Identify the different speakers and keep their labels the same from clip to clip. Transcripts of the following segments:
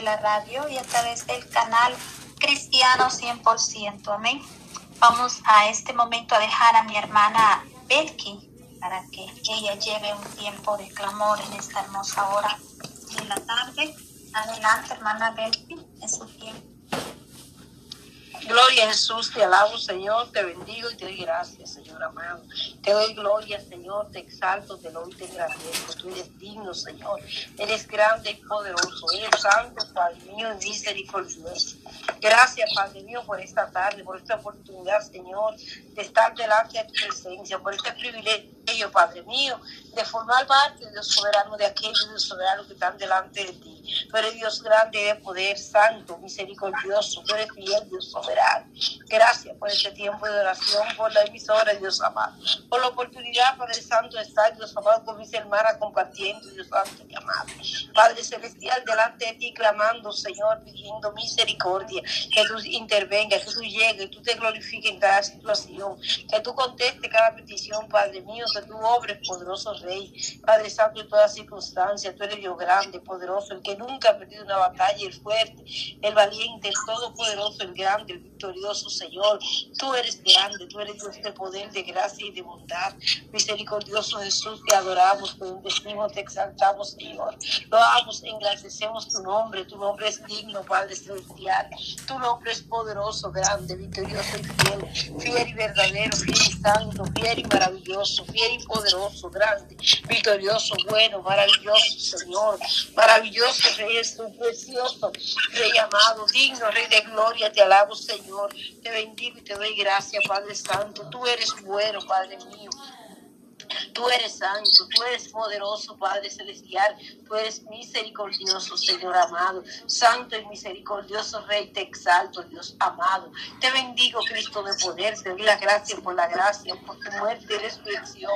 Speaker 1: la Radio y a través del canal Cristiano 100%. Amén. Vamos a este momento a dejar a mi hermana Becky para que ella lleve un tiempo de clamor en esta hermosa hora de la tarde. Adelante, hermana Becky es su tiempo.
Speaker 2: Gloria a Jesús, te alabo Señor, te bendigo y te doy gracias Señor amado. Te doy gloria Señor, te exalto, te doy, te agradezco. Tú eres digno Señor, eres grande y poderoso, eres santo Padre mío y misericordioso. Gracias Padre mío por esta tarde, por esta oportunidad Señor de estar delante de tu presencia, por este privilegio Padre mío, de formar parte de los soberanos de aquellos, soberanos que están delante de ti. pero Dios grande de poder, santo, misericordioso, tú eres fiel, Dios soberano. Gracias por este tiempo de oración, por la emisora, Dios amado, por la oportunidad, Padre Santo, de estar, Dios amado, con mis hermanas compartiendo, Dios santo y amado. Padre Celestial, delante de ti, clamando, Señor, pidiendo misericordia, que tú intervenga, que tú llegues, que tú te glorifiques en cada situación, que tú conteste cada petición, Padre mío, tu obra es poderoso, Rey. Padre Santo, en todas circunstancias tú eres Dios grande, poderoso, el que nunca ha perdido una batalla, el fuerte, el valiente, el todopoderoso, el grande, el victorioso, Señor. Tú eres grande, tú eres Dios de este poder, de gracia y de bondad. Misericordioso Jesús, te adoramos, te bendecimos, te exaltamos, Señor. Lo amos, engrandecemos tu nombre, tu nombre es digno, Padre Celestial. Tu nombre es poderoso, grande, victorioso y fiel, fiel y verdadero, fiel y santo, fiel y maravilloso, fiel poderoso, grande, victorioso, bueno, maravilloso, Señor. Maravilloso Rey es precioso, Rey amado, digno, Rey de gloria, te alabo, Señor. Te bendigo y te doy gracias, Padre Santo. Tú eres bueno, Padre mío. Tú eres santo, tú eres poderoso, Padre Celestial, tú eres misericordioso, Señor amado, santo y misericordioso Rey, te exalto, Dios amado. Te bendigo, Cristo de poder, te doy las gracias por la gracia, por tu muerte y resurrección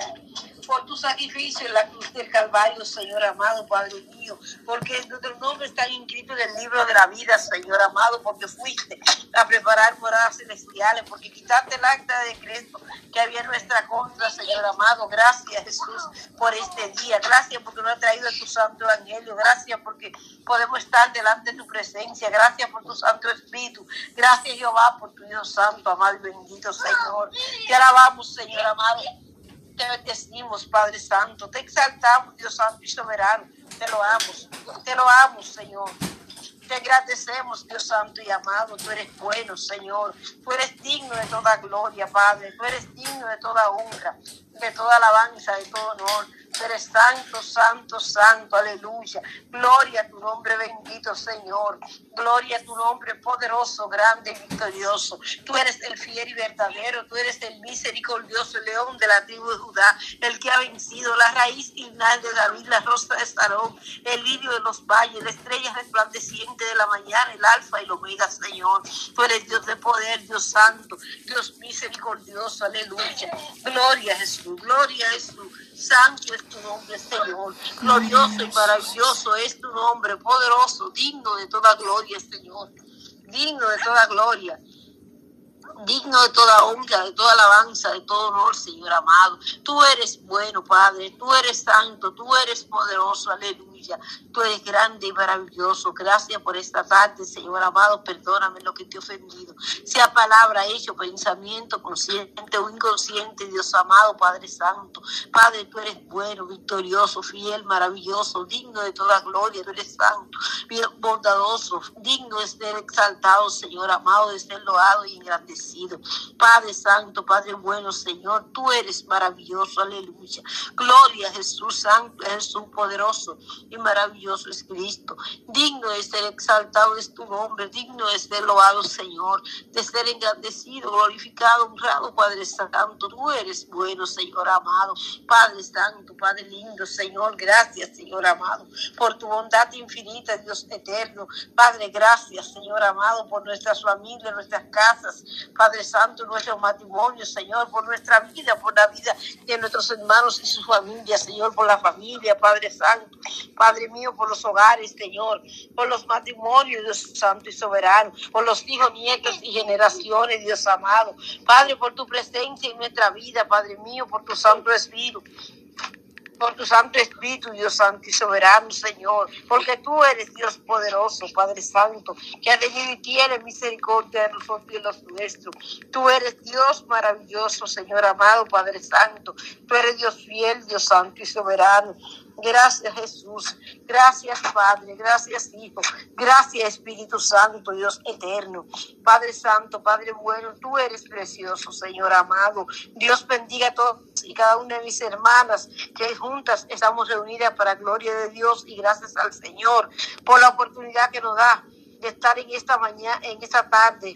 Speaker 2: por tu sacrificio en la cruz del Calvario, Señor amado, Padre mío, porque tu nombre está inscrito en el libro de la vida, Señor amado, porque fuiste a preparar moradas celestiales, porque quitaste el acta de Cristo que había en nuestra contra, Señor amado. Gracias Gracias Jesús por este día. Gracias porque nos ha traído tu santo evangelio. Gracias porque podemos estar delante de tu presencia. Gracias por tu santo espíritu. Gracias Jehová por tu Dios santo, amado y bendito Señor. Te alabamos Señor amado. Te bendecimos, Padre Santo. Te exaltamos, Dios Santo y Soberano. Te lo amo. Te lo amo, Señor. Te agradecemos, Dios Santo y amado. Tú eres bueno, Señor. Tú eres digno de toda gloria, Padre. Tú eres digno de toda honra de toda alabanza, de todo honor. Tú eres santo, santo, santo, aleluya. Gloria a tu nombre bendito, Señor. Gloria a tu nombre poderoso, grande victorioso. Tú eres el fiel y verdadero, tú eres el misericordioso león de la tribu de Judá, el que ha vencido la raíz inal de David, la rosa de Sarón, el lirio de los valles, la estrella resplandeciente de la mañana, el alfa y el omega, Señor. Tú eres Dios de poder, Dios santo, Dios misericordioso, aleluya. Gloria a Jesús gloria es tu santo es tu nombre, Señor. Glorioso y maravilloso es tu nombre, poderoso, digno de toda gloria, Señor. Digno de toda gloria digno de toda honra, de toda alabanza, de todo honor, Señor amado. Tú eres bueno, Padre, tú eres santo, tú eres poderoso, aleluya. Tú eres grande y maravilloso. Gracias por esta tarde, Señor amado. Perdóname lo que te he ofendido. Sea palabra, hecho, pensamiento, consciente o inconsciente, Dios amado, Padre Santo. Padre, tú eres bueno, victorioso, fiel, maravilloso, digno de toda gloria. Tú eres santo, bondadoso, digno de ser exaltado, Señor amado, de ser loado y engrandecido. Padre Santo, Padre bueno, Señor, tú eres maravilloso. Aleluya. Gloria a Jesús Santo, Jesús poderoso y maravilloso es Cristo. Digno de ser exaltado es tu nombre, digno de ser loado, Señor, de ser engrandecido, glorificado, honrado, Padre Santo. Tú eres bueno, Señor amado. Padre Santo, Padre lindo, Señor, gracias, Señor amado, por tu bondad infinita, Dios eterno. Padre, gracias, Señor amado, por nuestras familias, nuestras casas. Padre Santo, nuestro matrimonio Señor, por nuestra vida, por la vida de nuestros hermanos y sus familias, Señor, por la familia, Padre Santo. Padre mío, por los hogares, Señor, por los matrimonios, Dios Santo y Soberano, por los hijos, nietos y generaciones, Dios amado. Padre, por tu presencia en nuestra vida, Padre mío, por tu Santo Espíritu por tu Santo Espíritu, Dios Santo y Soberano, Señor, porque tú eres Dios poderoso, Padre Santo, que ha tenido y tiene misericordia de nosotros y los nuestros. Tú eres Dios maravilloso, Señor amado, Padre Santo. Tú eres Dios fiel, Dios Santo y Soberano. Gracias Jesús, gracias Padre, gracias Hijo, gracias Espíritu Santo, Dios eterno. Padre Santo, Padre bueno, tú eres precioso, Señor amado. Dios bendiga a todos y cada una de mis hermanas que juntas estamos reunidas para gloria de Dios y gracias al Señor por la oportunidad que nos da de estar en esta mañana, en esta tarde,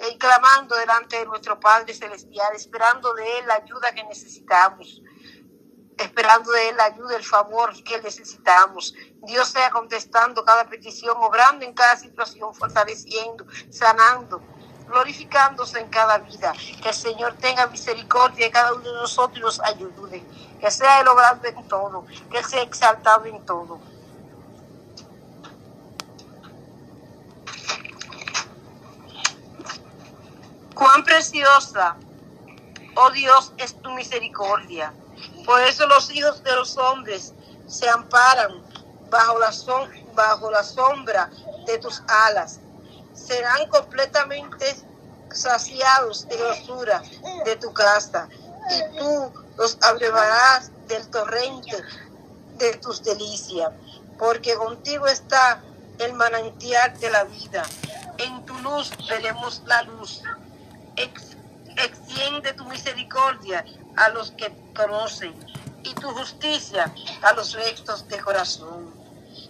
Speaker 2: eh, clamando delante de nuestro Padre Celestial, esperando de Él la ayuda que necesitamos esperando de Él la ayuda, el favor que necesitamos. Dios sea contestando cada petición, obrando en cada situación, fortaleciendo, sanando, glorificándose en cada vida. Que el Señor tenga misericordia de cada uno de nosotros nos ayude. Que sea el obrando en todo, que sea exaltado en todo. Cuán preciosa, oh Dios, es tu misericordia. Por eso los hijos de los hombres se amparan bajo la, sombra de tus alas. Serán completamente saciados de osura de tu casa y tú los abrevarás del torrente de tus delicias, porque contigo está el manantial de la vida. En tu luz veremos la luz. extiende tu misericordia a los que conocen y tu justicia a los rectos de corazón.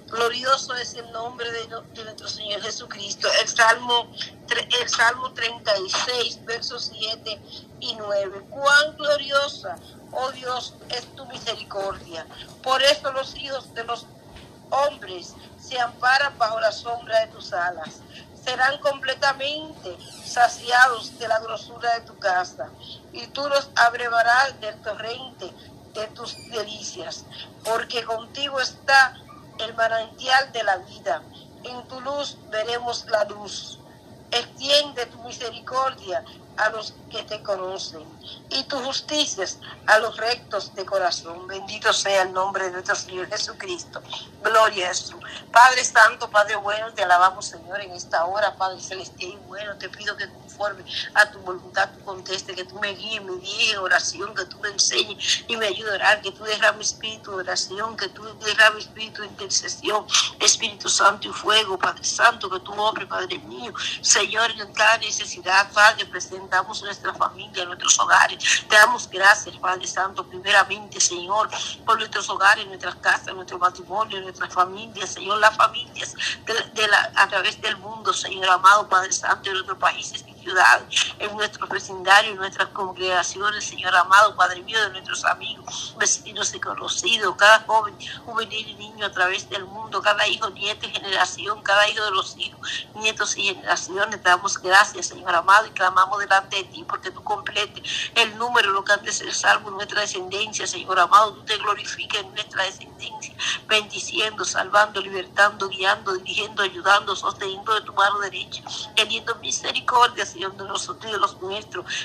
Speaker 2: Glorioso es el nombre de, nuestro Señor Jesucristo. El Salmo, el Salmo 36, versos 7 y 9. Cuán gloriosa, oh Dios, es tu misericordia. Por eso los hijos de los hombres se amparan bajo la sombra de tus alas serán completamente saciados de la grosura de tu casa, y tú los abrevarás del torrente de tus delicias, porque contigo está el manantial de la vida. En tu luz veremos la luz. Extiende tu misericordia a los que te conocen y tus justicias a los rectos de corazón. Bendito sea el nombre de nuestro Señor Jesucristo. Gloria a Jesús. Padre Santo, Padre bueno, te alabamos Señor en esta hora, Padre Celestial y bueno, te pido que conforme a tu voluntad tú conteste que tú me guíes, me guíes oración, que tú me enseñes y me ayudes a orar, que tú derrames espíritu de oración, que tú derrames espíritu de intercesión, Espíritu Santo y fuego, Padre Santo, que tú obres, Padre mío, Señor, en cada necesidad, Padre presente damos nuestra familia, nuestros hogares. Te damos gracias, Padre Santo, primeramente, Señor, por nuestros hogares, nuestras casas, nuestro matrimonio, nuestras familias, Señor, las familias de, la, a través del mundo, Señor amado, Padre Santo, de nuestros países en nuestro vecindario, en nuestras congregaciones, Señor amado, Padre mío, de nuestros amigos, vecinos y conocidos, cada joven, juvenil y niño a través del mundo, cada hijo, nieto y generación, cada hijo de los hijos, nietos y generaciones. Te damos gracias, Señor amado, y clamamos delante de ti porque tú completes el número, lo que antes es salvo, nuestra descendencia, Señor amado, tú te glorificas en nuestra descendencia, bendiciendo, salvando, libertando, guiando, dirigiendo, ayudando, sosteniendo de tu mano derecha, teniendo misericordia, Señor Dios de los, de los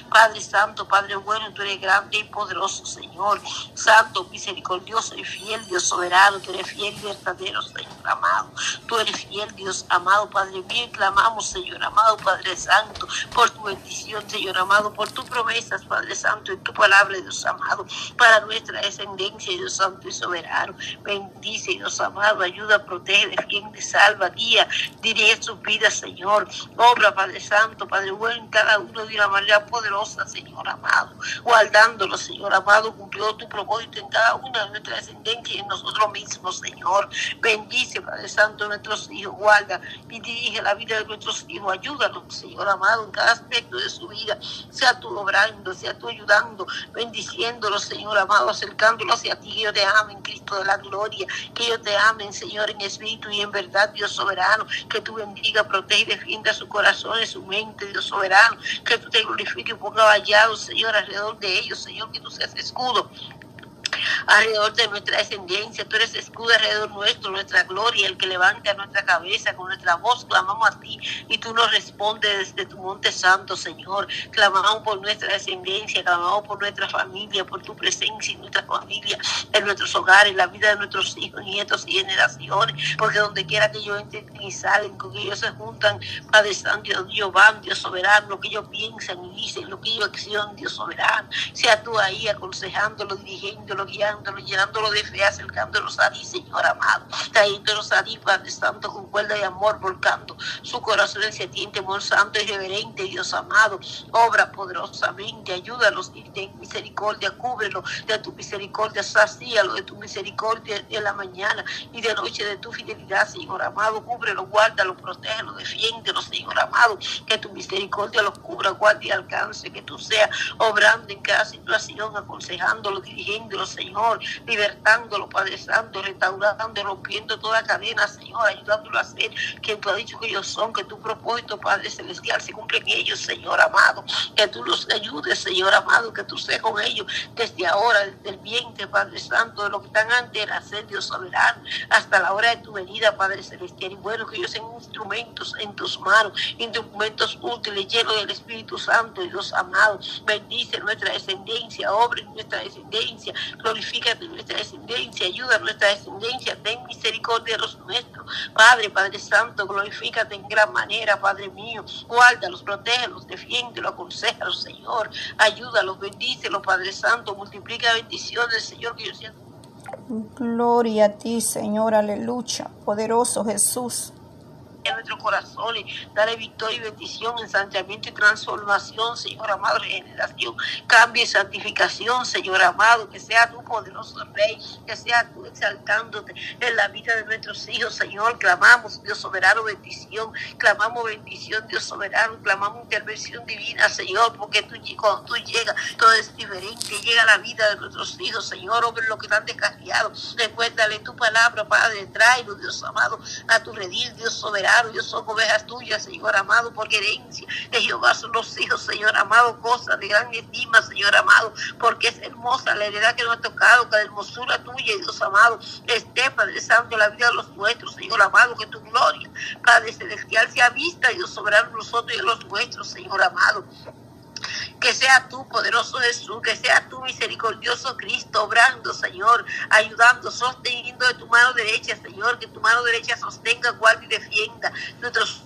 Speaker 2: Padre Santo, Padre bueno, tú eres grande y poderoso, Señor. Santo, misericordioso y fiel, Dios soberano, tú eres fiel y verdadero, Señor amado. Tú eres fiel, Dios amado, Padre bien, clamamos, Señor amado, Padre Santo, por tu bendición, Señor amado, por tus promesas, Padre Santo, en tu palabra, Dios amado, para nuestra descendencia, Dios Santo y soberano. Bendice, Dios amado, ayuda, protege, te salva, guía, dirige sus vidas, Señor. Obra, Padre Santo, Padre en cada uno de una manera poderosa, Señor amado. Guardándolo, Señor amado, cumplió tu propósito en cada una de nuestras descendencias y en nosotros mismos, Señor. Bendice, Padre Santo, nuestros hijos, guarda y dirige la vida de nuestros hijos. ayúdalo Señor amado, en cada aspecto de su vida. Sea tú obrando, sea tú ayudando, bendiciéndolo, Señor amado, acercándolo hacia ti. Que yo te amen Cristo de la gloria. Que yo te amen, Señor, en espíritu y en verdad, Dios soberano. Que tú bendiga, proteja y defienda su corazón y su mente, Dios soberano, que tú te glorifiques y ponga vallado, Señor, alrededor de ellos, Señor, que tú seas escudo, alrededor de nuestra descendencia. Tú eres escudo alrededor nuestro, nuestra gloria, el que levanta nuestra cabeza con nuestra voz. Clamamos a ti y tú nos respondes desde tu monte santo, Señor. Clamamos por nuestra descendencia, clamamos por nuestra familia, por tu presencia en nuestra familia, en nuestros hogares, en la vida de nuestros hijos, nietos y generaciones. Porque donde quiera que ellos entren y salen, con que ellos se juntan, Padre Santo, Dios van, Dios soberano, lo que ellos piensan y dicen, lo que ellos accionan, Dios soberano. Sea tú ahí aconsejándolo, dirigiéndolo, guiando llenándolo de fe, acercándolos a ti, Señor amado, trayéndolos a ti, Padre Santo, con cuerda de amor, volcando su corazón en ti, amor santo y reverente, Dios amado, obra poderosamente, ayúdalos y ten misericordia, cúbrelo de tu misericordia, sacíalo de tu misericordia de la mañana y de noche de tu fidelidad, Señor amado, cúbrelo, guárdalo, protégelo, defiéndelo, Señor amado, que tu misericordia los cubra, guarde y alcance, que tú seas obrando en cada situación, aconsejándolo, dirigiéndolo, Señor libertándolo, Padre Santo, restaurando, rompiendo toda cadena, Señor, ayudándolo a ser quien tú has dicho que ellos son, que tu propósito, Padre Celestial, se cumple en ellos, Señor amado, que tú los ayudes, Señor amado, que tú seas con ellos desde ahora, desde el vientre, Padre Santo, de lo que están antes, hacer Dios soberano, hasta la hora de tu venida, Padre Celestial, y bueno, que ellos sean instrumentos en tus manos, instrumentos útiles, llenos del Espíritu Santo, Dios amado, bendice nuestra descendencia, obre nuestra descendencia, glorifica glorifica nuestra descendencia, ayuda a nuestra descendencia, ten misericordia de los nuestros. Padre, Padre Santo, glorifícate en gran manera, Padre mío. Guárdalos, protégelos, defiéndelos, aconsejalos, Señor. Ayúdalos, bendícelos, Padre Santo. Multiplica bendiciones, Señor, que Gloria a ti, Señor, aleluya. Poderoso Jesús en nuestros corazones, dale victoria y bendición, ensanchamiento y transformación, Señor amado, regeneración, cambio y santificación, Señor amado, que sea tu poderoso Rey, que sea tú exaltándote en la vida de nuestros hijos, Señor, clamamos, Dios soberano, bendición, clamamos bendición, Dios soberano, clamamos intervención divina, Señor, porque tú, cuando tú llegas, todo es diferente, llega la vida de nuestros hijos, Señor, hombre, lo que están descarriados, recuérdale tu palabra, Padre, tráelo, Dios amado, a tu redil, Dios soberano, yo soy ovejas tuyas, Señor amado, por herencia de Jehová son los hijos, Señor amado, cosa de gran estima, Señor amado, porque es hermosa la heredad que nos ha tocado, que la hermosura tuya, Dios amado, esté, Padre Santo, la vida de los nuestros, Señor amado, que tu gloria, Padre Celestial, sea vista, Dios soberano, nosotros y los vuestros, Señor amado. Que sea tú, poderoso Jesús, que sea tú, misericordioso Cristo, obrando, Señor, ayudando, sosteniendo de tu mano derecha, Señor, que tu mano derecha sostenga, guarde y defienda nuestros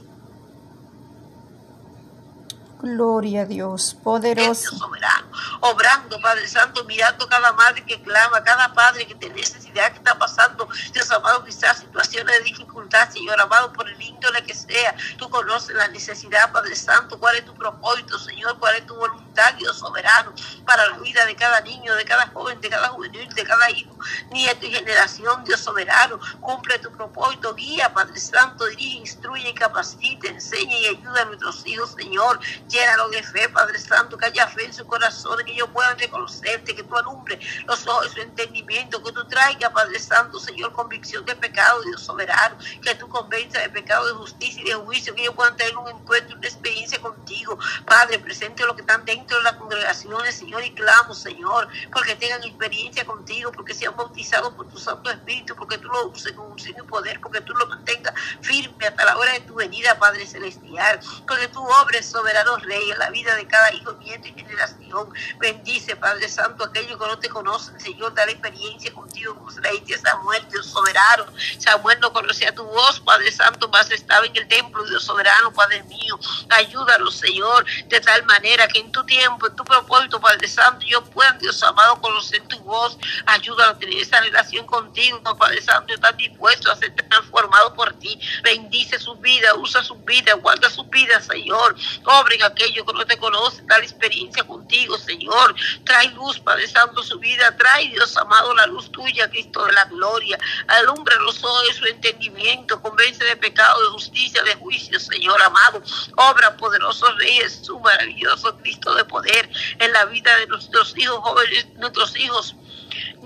Speaker 2: Gloria a Dios, poderoso. Dios soberano, obrando, Padre Santo, mirando cada madre que clama, cada padre que tiene necesidad, que está pasando, Dios amado, quizás situaciones de dificultad, Señor amado, por el índole que sea. Tú conoces la necesidad, Padre Santo, cuál es tu propósito, Señor, cuál es tu voluntad, Dios soberano, para la vida de cada niño, de cada joven, de cada juvenil, de cada hijo, nieto y generación, Dios soberano. Cumple tu propósito, guía, Padre Santo, dirige, instruye, capacita, enseña y ayuda a nuestros hijos, Señor llénalo de fe, Padre Santo, que haya fe en su corazón, que ellos puedan reconocerte, que tú alumbre los ojos, su entendimiento, que tú traigas, Padre Santo, Señor, convicción de pecado, Dios soberano, que tú convenzas de pecado, de justicia y de juicio, que ellos puedan tener un encuentro, una experiencia contigo, Padre, presente a los que están dentro de las congregaciones, Señor, y clamo, Señor, porque tengan experiencia contigo, porque sean bautizados por tu Santo Espíritu, porque tú lo uses con un signo poder, porque tú lo mantengas firme hasta la hora de tu venida, Padre Celestial, porque tú obres soberano Rey reyes, la vida de cada hijo, de y generación. Bendice, Padre Santo, aquellos que no te conocen, Señor, la experiencia contigo, con rey de Samuel, Dios soberano. Samuel no conocía tu voz, Padre Santo, más estaba en el templo, Dios soberano, Padre mío. ayúdalo, Señor, de tal manera que en tu tiempo, en tu propósito, Padre Santo, yo pueda, Dios amado, conocer tu voz. ayúdalo a tener esa relación contigo, Padre Santo, estás dispuesto a ser transformado por ti. Bendice su vida, usa su vida, guarda su vida, Señor. óbrega aquello que no te conoce, tal experiencia contigo, Señor. Trae luz, Padre su vida. Trae, Dios amado, la luz tuya, Cristo de la gloria. Alumbra los ojos, su entendimiento. Convence de pecado, de justicia, de juicio, Señor amado. Obra poderoso, Rey su maravilloso Cristo de poder en la vida de nuestros hijos jóvenes, nuestros hijos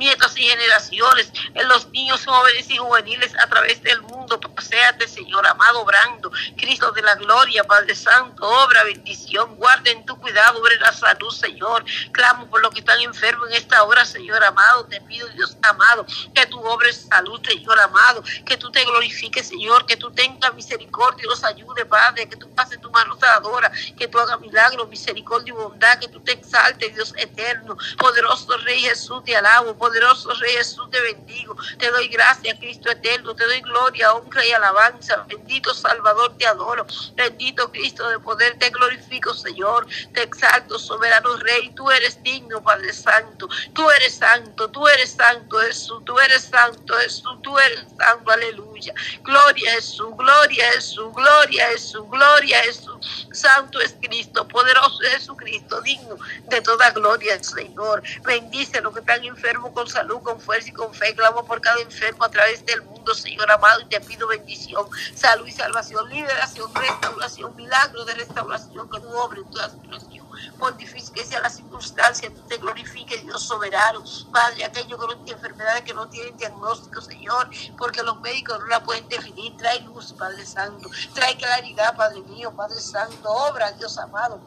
Speaker 2: nietos y generaciones, en los niños jóvenes y juveniles a través del mundo. Paseate, Señor amado, obrando. Cristo de la gloria, Padre Santo, obra, bendición, guarde en tu cuidado, obra la salud, Señor. Clamo por los que están enfermos en esta hora, Señor amado. Te pido, Dios amado, que tu es salud, Señor amado. Que tú te glorifiques, Señor. Que tú tengas misericordia y los ayude, Padre. Que tú pases tu mano sanadora. Que tú hagas milagros, misericordia y bondad. Que tú te exalte Dios eterno. Poderoso Rey Jesús, te alabo poderoso Rey Jesús, te bendigo. Te doy gracias, Cristo eterno. Te doy gloria, honra y alabanza. Bendito Salvador, te adoro. Bendito Cristo de poder, te glorifico, Señor. Te exalto, soberano Rey. Tú eres digno, Padre Santo. Tú eres santo, tú eres santo, Jesús. Tú eres santo, Jesús. Tú eres santo, aleluya. Gloria es Jesús, gloria es Jesús, gloria es Jesús, gloria es Jesús. Santo es Cristo, poderoso es Jesucristo, digno de toda gloria, Señor. Bendice a los que están enfermos con salud, con fuerza y con fe. Clamo por cada enfermo a través del mundo, Señor amado, y te pido bendición, salud y salvación, liberación, restauración, milagro de restauración, que tú obres en toda situación por difícil que sea la circunstancia, tú te glorifiques, Dios soberano. Padre, aquellos con enfermedades que no tienen diagnóstico, Señor, porque los médicos no la pueden definir. Trae luz, Padre Santo. Trae claridad, Padre mío, Padre Santo. Obra, Dios amado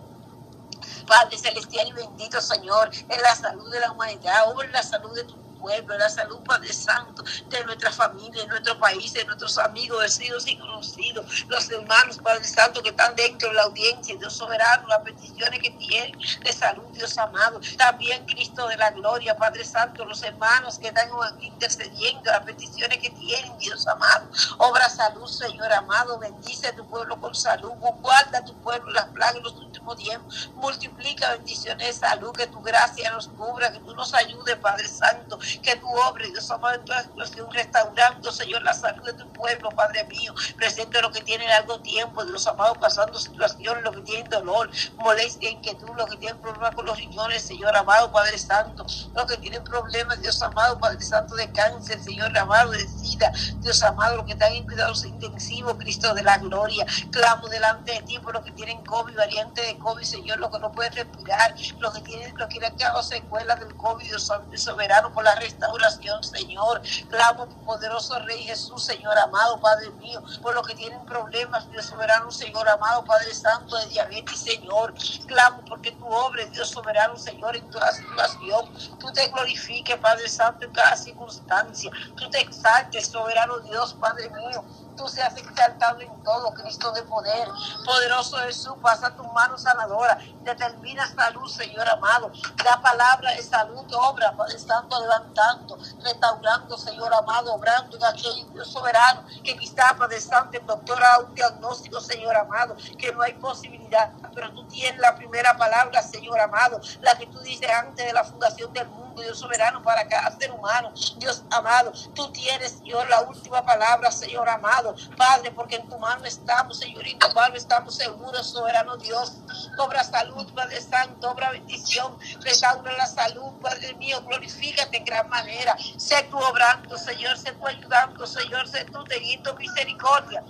Speaker 2: Padre Celestial y bendito Señor, en la salud de la humanidad, o en la salud de tu pueblo, la salud, Padre Santo, de nuestra familia, de nuestro país, de nuestros amigos, vecinos y conocidos, los hermanos, Padre Santo, que están dentro de la audiencia, Dios soberano, las peticiones que tienen de salud, Dios amado. También Cristo de la gloria, Padre Santo, los hermanos que están intercediendo, las peticiones que tienen, Dios amado. Obra salud, Señor amado, bendice a tu pueblo con salud, guarda a tu pueblo las plagas los últimos tiempos, multiplica bendiciones de salud, que tu gracia nos cubra, que tú nos ayudes, Padre Santo, que tu obra Dios amado, en toda situación, restaurando, Señor, la salud de tu pueblo, Padre mío, presente los que tienen largo tiempo, Dios amado, pasando situaciones, los que tienen dolor, molestia, inquietud, los que tienen problemas con los riñones, Señor amado, Padre Santo, los que tienen problemas, Dios amado, Padre Santo, de cáncer, Señor amado, de sida, Dios amado, los que están en cuidados intensivos, Cristo de la gloria, clamo delante de ti por los que tienen COVID, variante de COVID, Señor, los que no pueden respirar, los que tienen, los que han quedado secuelas del COVID, Dios soberano, por la restauración, Señor. Clamo, poderoso Rey Jesús, Señor amado, Padre mío, por los que tienen problemas, Dios soberano, Señor amado, Padre Santo, de diabetes, Señor. Clamo porque tu obra, Dios soberano, Señor, en toda situación. Tú te glorifiques, Padre Santo, en cada circunstancia. Tú te exaltes, soberano Dios, Padre mío tú seas exaltado en todo, Cristo de poder. Poderoso Jesús, pasa tu mano sanadora, determina salud, Señor amado. la palabra de salud, obra, Padre Santo, levanta tanto, restaurando, Señor amado, obrando en aquel soberano que quizá padezante, doctora, un diagnóstico, Señor amado, que no hay posibilidad, pero tú tienes la primera palabra, Señor amado, la que tú dices antes de la fundación del mundo Dios soberano, para cada ser humano. Dios amado, tú tienes, Señor, la última palabra, Señor amado. Padre, porque en tu mano estamos, Señorito, Padre estamos seguros, soberano Dios. Cobra salud, Padre Santo, obra bendición, restaura la salud, Padre mío, glorifícate en gran manera. Sé tu obrando, Señor, sé tú ayudando, Señor, sé tú teniendo misericordia.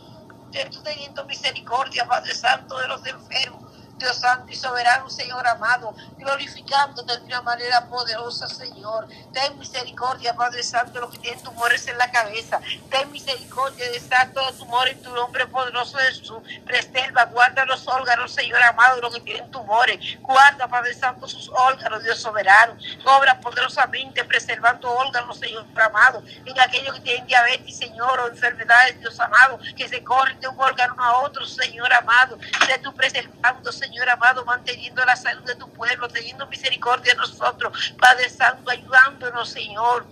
Speaker 2: Sé tú teniendo misericordia, Padre Santo, de los enfermos Dios santo y soberano, Señor amado, glorificándote de una manera poderosa, Señor. Ten misericordia, Padre Santo, los que tienen tumores en la cabeza. Ten misericordia de santo todos tumores en tu nombre poderoso de Jesús. Preserva, guarda los órganos, Señor amado, los que tienen tumores. Guarda, Padre Santo, sus órganos, Dios soberano. Obra poderosamente, preservando órganos, Señor amado. En aquellos que tienen diabetes, Señor, o enfermedades, Dios amado, que se corren de un órgano a otro, Señor amado. de tú preservando, Señor amado, manteniendo la salud de tu pueblo, teniendo misericordia de nosotros, Padre Santo, ayudándonos, Señor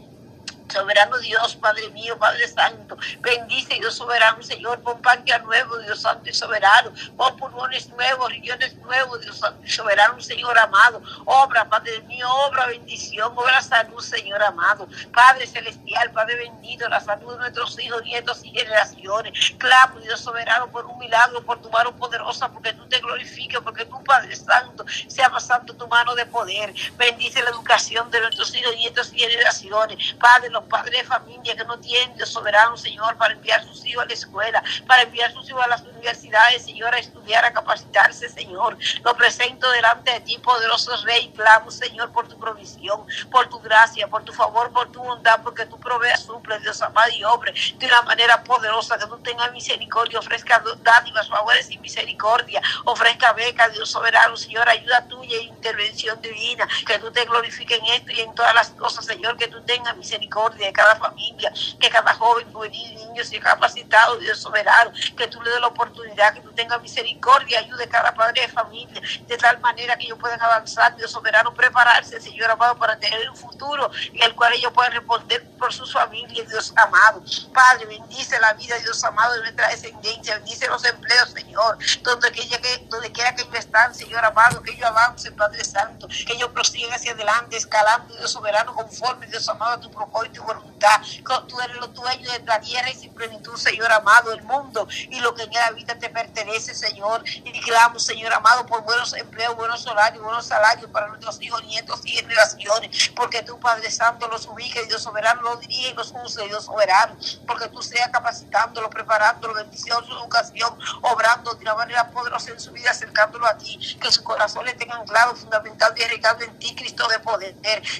Speaker 2: Soberano Dios, Padre mío, Padre Santo, bendice Dios soberano, Señor, pon panquea nuevo, Dios Santo y soberano, pon pulmones nuevos, riñones nuevos, Dios Santo y soberano, Señor amado, obra, Padre mío, obra bendición, obra salud, Señor amado, Padre celestial, Padre bendito, la salud de nuestros hijos, nietos y generaciones, clamo, Dios soberano, por un milagro, por tu mano poderosa, porque tú te glorifiques, porque tú, Padre Santo, sea más santo tu mano de poder, bendice la educación de nuestros hijos, nietos y generaciones, Padre, los Padre de familia que no tiene, Dios soberano, Señor, para enviar sus hijos a la escuela, para enviar sus hijos a las universidades, Señor, a estudiar, a capacitarse, Señor. Lo presento delante de ti, poderoso Rey, clamo, Señor, por tu provisión, por tu gracia, por tu favor, por tu bondad, porque tú proveas, suple, Dios amado y hombre, de una manera poderosa, que tú tengas misericordia, ofrezca dádivas, favores y misericordia, ofrezca beca, Dios soberano, Señor, ayuda tuya e intervención divina, que tú te glorifiques en esto y en todas las cosas, Señor, que tú tengas misericordia de cada familia, que cada joven, juvenil, niño sea capacitado, Dios soberano, que tú le des la oportunidad, que tú tengas misericordia, ayude a cada padre de familia, de tal manera que ellos puedan avanzar, Dios soberano, prepararse, Señor amado, para tener un futuro en el cual ellos puedan responder por su familia Dios amado. Padre, bendice la vida, Dios amado, de nuestra descendencia, bendice los empleos, Señor, donde quiera que, donde quiera que ellos están, Señor amado, que ellos avancen, Padre Santo, que ellos prosiguen hacia adelante, escalando, Dios soberano, conforme, Dios amado, a tu propósito y voluntad. Tú eres los dueños de la tierra y sin plenitud, Señor amado, el mundo y lo que en la vida te pertenece, Señor. Y clamo, Señor amado, por buenos empleos, buenos horarios, buenos salarios para nuestros hijos, nietos y generaciones, porque tú, Padre Santo, los y Dios soberano, los los en los usa soberano porque tú seas capacitándolo, preparándolo, bendición, su educación, obrando de una manera poderosa en su vida, acercándolo a ti, que su corazón tengan claro fundamental y arraigado en ti, Cristo de poder,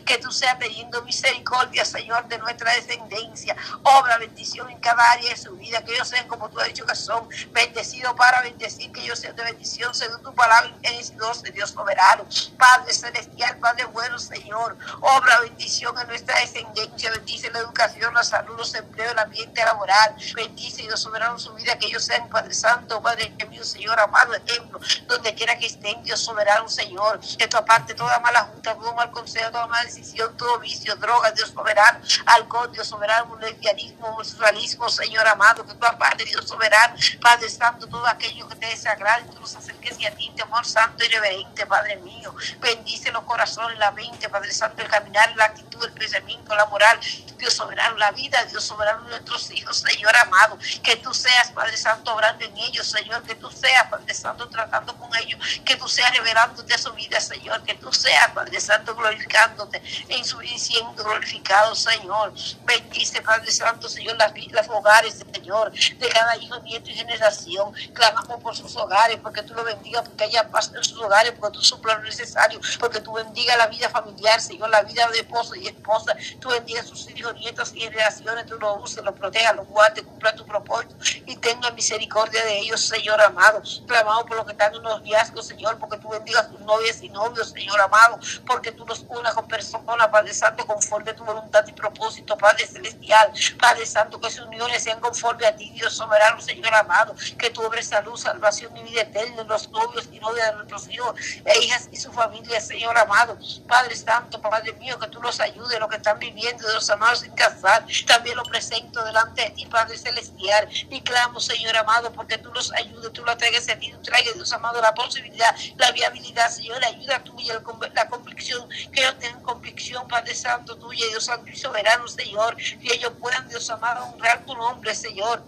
Speaker 2: que tú seas teniendo misericordia, Señor, de nuestra descendencia, obra, bendición en cada área de su vida, que ellos sean como tú has dicho que son, bendecidos para bendecir, que yo sea de bendición, según tu palabra, en el Dios, Dios soberano, Padre celestial, Padre bueno, Señor, obra, bendición en nuestra descendencia, bendición la educación, la salud, los empleos, el ambiente laboral. Bendice, Dios soberano, su vida, que ellos sean, Padre Santo, Padre mío, Señor, amado ejemplo, donde quiera que estén, Dios soberano, Señor. que tu aparte, toda mala junta, todo mal consejo, toda mala decisión, todo vicio, droga, Dios soberano, alcohol, Dios soberano, lesbianismo, homosexualismo, Señor amado, que tu aparte, Dios soberano, Padre Santo, todo aquello que te desagrade, tú nos acerques a ti, te amor santo y reverente, Padre mío. Bendice los corazones, la mente, Padre Santo, el caminar, la actitud, el pensamiento, la moral, Dios soberano, la vida, Dios soberano, nuestros hijos, Señor amado. Que tú seas, Padre Santo, obrando en ellos, Señor. Que tú seas, Padre Santo, tratando con ellos. Que tú seas revelándote su vida, Señor. Que tú seas, Padre Santo, glorificándote en su y siendo glorificado, Señor. Bendice, Padre Santo, Señor, las, las hogares, Señor, de cada hijo, nieto y generación. Clamamos por sus hogares, porque tú lo bendigas, porque haya paz en sus hogares, porque tú suplas lo necesario, porque tú bendiga la vida familiar, Señor, la vida de esposo y esposa. Tú bendiga sus hijos Dios, nietos y relaciones, tú los uses, los protejas, los guardes, cumpla tu propósito y tenga misericordia de ellos, Señor amado. clamado por lo que están en los viajes, Señor, porque tú bendigas tus novias y novios, Señor amado, porque tú nos unas con personas, Padre Santo, conforme a tu voluntad y propósito, Padre Celestial, Padre Santo, que sus uniones sean conforme a ti, Dios soberano, Señor amado, que tu obra salud, salvación y vida eterna en los novios y novias de nuestros hijos e hijas y su familia, Señor amado. Padre Santo, Padre mío, que tú los ayudes, los que están viviendo, Dios amado sin casar, También lo presento delante de ti, Padre Celestial. Y clamo, Señor amado, porque tú los ayudes, tú los traigas a ti, tú traigas, Dios amado, la posibilidad, la viabilidad, Señor, la ayuda tuya, la convicción, que ellos tengan convicción, Padre Santo, tuyo, Dios Santo y Soberano, Señor, que ellos puedan, Dios amado, honrar tu nombre, Señor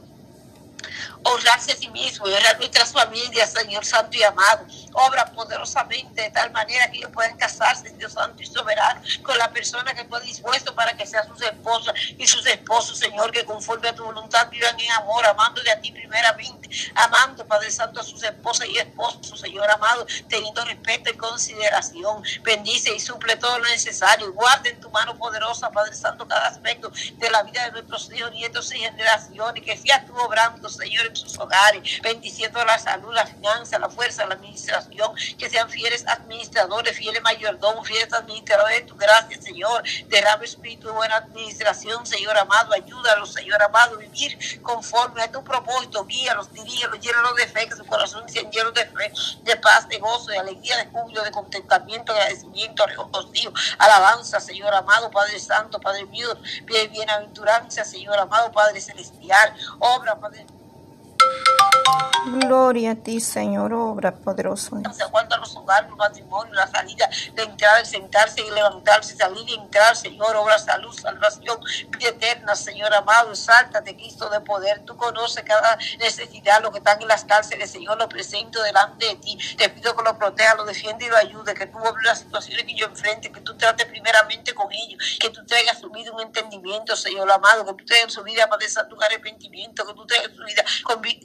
Speaker 2: honrarse a sí mismo, honrar nuestras familias, Señor Santo y amado. Obra poderosamente de tal manera que ellos puedan casarse, Dios Santo y soberano, con la persona que fue dispuesto para que sea sus esposas y sus esposos, Señor, que conforme a tu voluntad vivan en amor, amándole a ti primeramente, amando, Padre Santo, a sus esposas y esposos, Señor amado, teniendo respeto y consideración. Bendice y suple todo lo necesario. Guarde en tu mano poderosa, Padre Santo, cada aspecto de la vida de nuestros hijos, nietos y generaciones, que sea tú obrando, Señor, en sus hogares, bendiciendo la salud, la finanza, la fuerza, la administración, que sean fieles administradores, fieles mayordomos, fieles administradores de tu gracia, Señor. Derrame espíritu de buena administración, Señor amado, ayúdalos, Señor amado, vivir conforme a tu propósito, guíalos, dirígelos, llénalos de fe, que su corazón sea lleno de fe, de paz, de gozo, de alegría, de júbilo, de contentamiento, de agradecimiento, reconocido, alabanza, Señor amado, Padre Santo, Padre mío, bienaventuranza, Señor amado, Padre Celestial, obra, Padre you Gloria a ti, Señor, obra poderoso. Se sé los hogares, matrimonio matrimonio la salida, de entrar, sentarse y levantarse, salir y entrar, Señor, obra salud, salvación, vida eterna, Señor amado, te Cristo de poder. Tú conoces cada necesidad, lo que están en las cárceles, Señor, lo presento delante de ti. Te pido que lo proteja, lo defienda y lo ayude, que tú obres las situaciones que yo enfrente, que tú trates primeramente con ellos, que tú traigas su vida un entendimiento, Señor amado, que tú traigas su vida, para tu un arrepentimiento, que tú traigas su vida,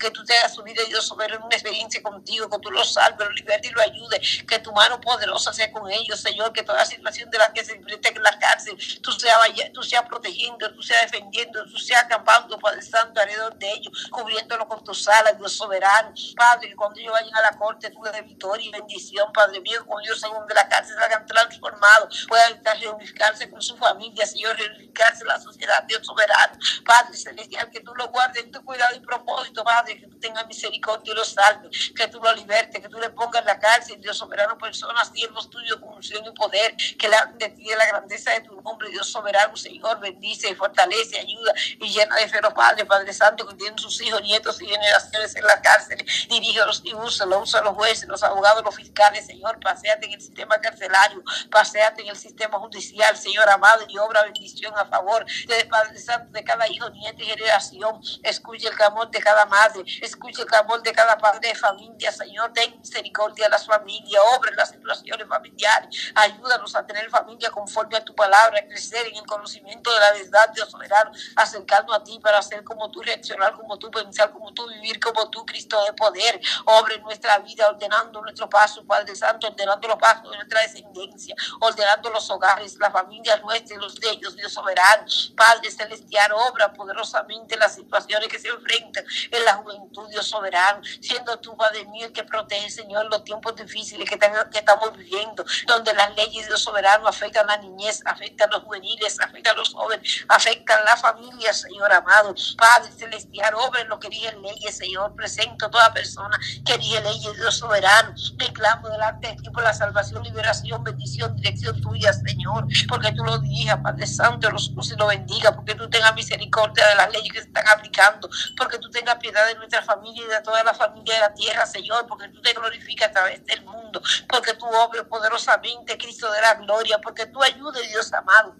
Speaker 2: que tú traigas su vida y Dios soberano, una experiencia contigo, que tú lo salves, lo libertes y lo ayudes, que tu mano poderosa sea con ellos, Señor, que toda situación de la que se enfrenta en la cárcel, tú seas, tú protegiendo, tú seas defendiendo, tú seas acampando, Padre Santo, alrededor de ellos, cubriéndolo con tus alas, Dios soberano, Padre, que cuando ellos vayan a la corte, tú de victoria y bendición, Padre mío, con Dios según de la cárcel salgan transformados, puedan reunificarse con su familia, Señor, reunificarse la sociedad, Dios soberano, Padre celestial, que tú lo guardes en tu cuidado y propósito, Padre, que tú tengas misericordia y lo salve, que tú lo libertes, que tú le pongas la cárcel, Dios soberano, personas, pues siervos tuyos, unción y poder, que la, de ti la grandeza de tu nombre, Dios soberano, Señor, bendice y fortalece, ayuda y llena de fe los padres, Padre Santo, que tienen sus hijos, nietos y generaciones en la cárcel, dirígelos y úsalos, usa los jueces, los abogados, los fiscales, Señor, paseate en el sistema carcelario, paseate en el sistema judicial, Señor amado, y obra bendición a favor de Padre Santo, de cada hijo, nieto y generación, escuche el clamor de cada madre, escuche el el de cada padre de familia, Señor, ten misericordia a las familia obra en las situaciones familiares, ayúdanos a tener familia conforme a tu palabra, a crecer en el conocimiento de la verdad, Dios soberano, acercando a ti para hacer como tú, reaccionar como tú, pensar como tú, vivir como tú, Cristo de poder, obra en nuestra vida, ordenando nuestro paso, Padre Santo, ordenando los pasos de nuestra descendencia, ordenando los hogares, las familias nuestras, los de ellos, Dios soberano, Padre celestial, obra poderosamente las situaciones que se enfrentan en la juventud, Dios soberano, siendo tú, Padre mío, el que protege, Señor, los tiempos difíciles que, estamos viviendo, donde las leyes de Dios soberano afectan a la niñez, afectan a los juveniles, afectan a los jóvenes, afectan a la familia, Señor amado. Padre celestial, obra lo que dije leyes, Señor. Presento a toda persona que dije leyes, Dios soberano. clamo delante de ti por la salvación, liberación, bendición, dirección tuya, Señor. Porque tú lo dirijas, Padre Santo, los y lo bendiga. Porque tú tengas misericordia de las leyes que se están aplicando. Porque tú tengas piedad de nuestra familia y de toda la familia de la tierra, Señor, porque tú te glorificas a través del mundo, porque tú obras oh, poderosamente, Cristo de la gloria, porque tú ayudes, Dios amado.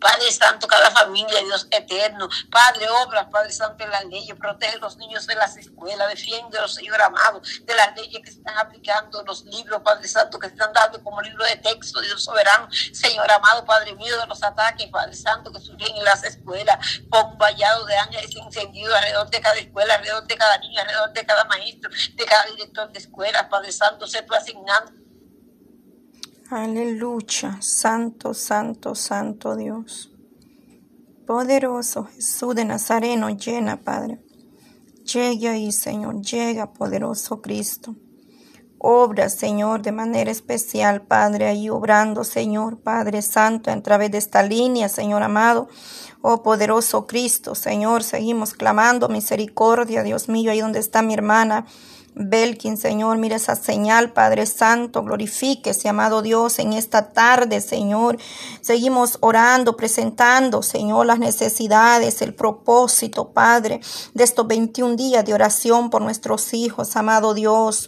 Speaker 2: Padre Santo, cada familia, Dios eterno. Padre, obra, Padre Santo, en las leyes. Protege a los niños de las escuelas. los Señor amado, de las leyes que están aplicando, los libros, Padre Santo, que están dando como libro de texto, Dios soberano. Señor amado, Padre mío, de los ataques, Padre Santo, que surgen en las escuelas. con vallado de ángeles encendidos alrededor de cada escuela, alrededor de cada niño, alrededor de cada maestro, de cada director de escuela. Padre Santo, se tú asignando
Speaker 1: Aleluya, santo, santo, santo Dios. Poderoso Jesús de Nazareno, llena, Padre. Llega ahí, Señor, llega, poderoso Cristo. Obra, Señor, de manera especial, Padre, ahí obrando, Señor, Padre Santo, a través de esta línea, Señor amado. Oh, poderoso Cristo, Señor, seguimos clamando misericordia, Dios mío, ahí donde está mi hermana Belkin, Señor, mira esa señal, Padre Santo, glorifíquese, amado Dios, en esta tarde, Señor. Seguimos orando, presentando, Señor, las necesidades, el propósito, Padre, de estos 21 días de oración por nuestros hijos, amado Dios.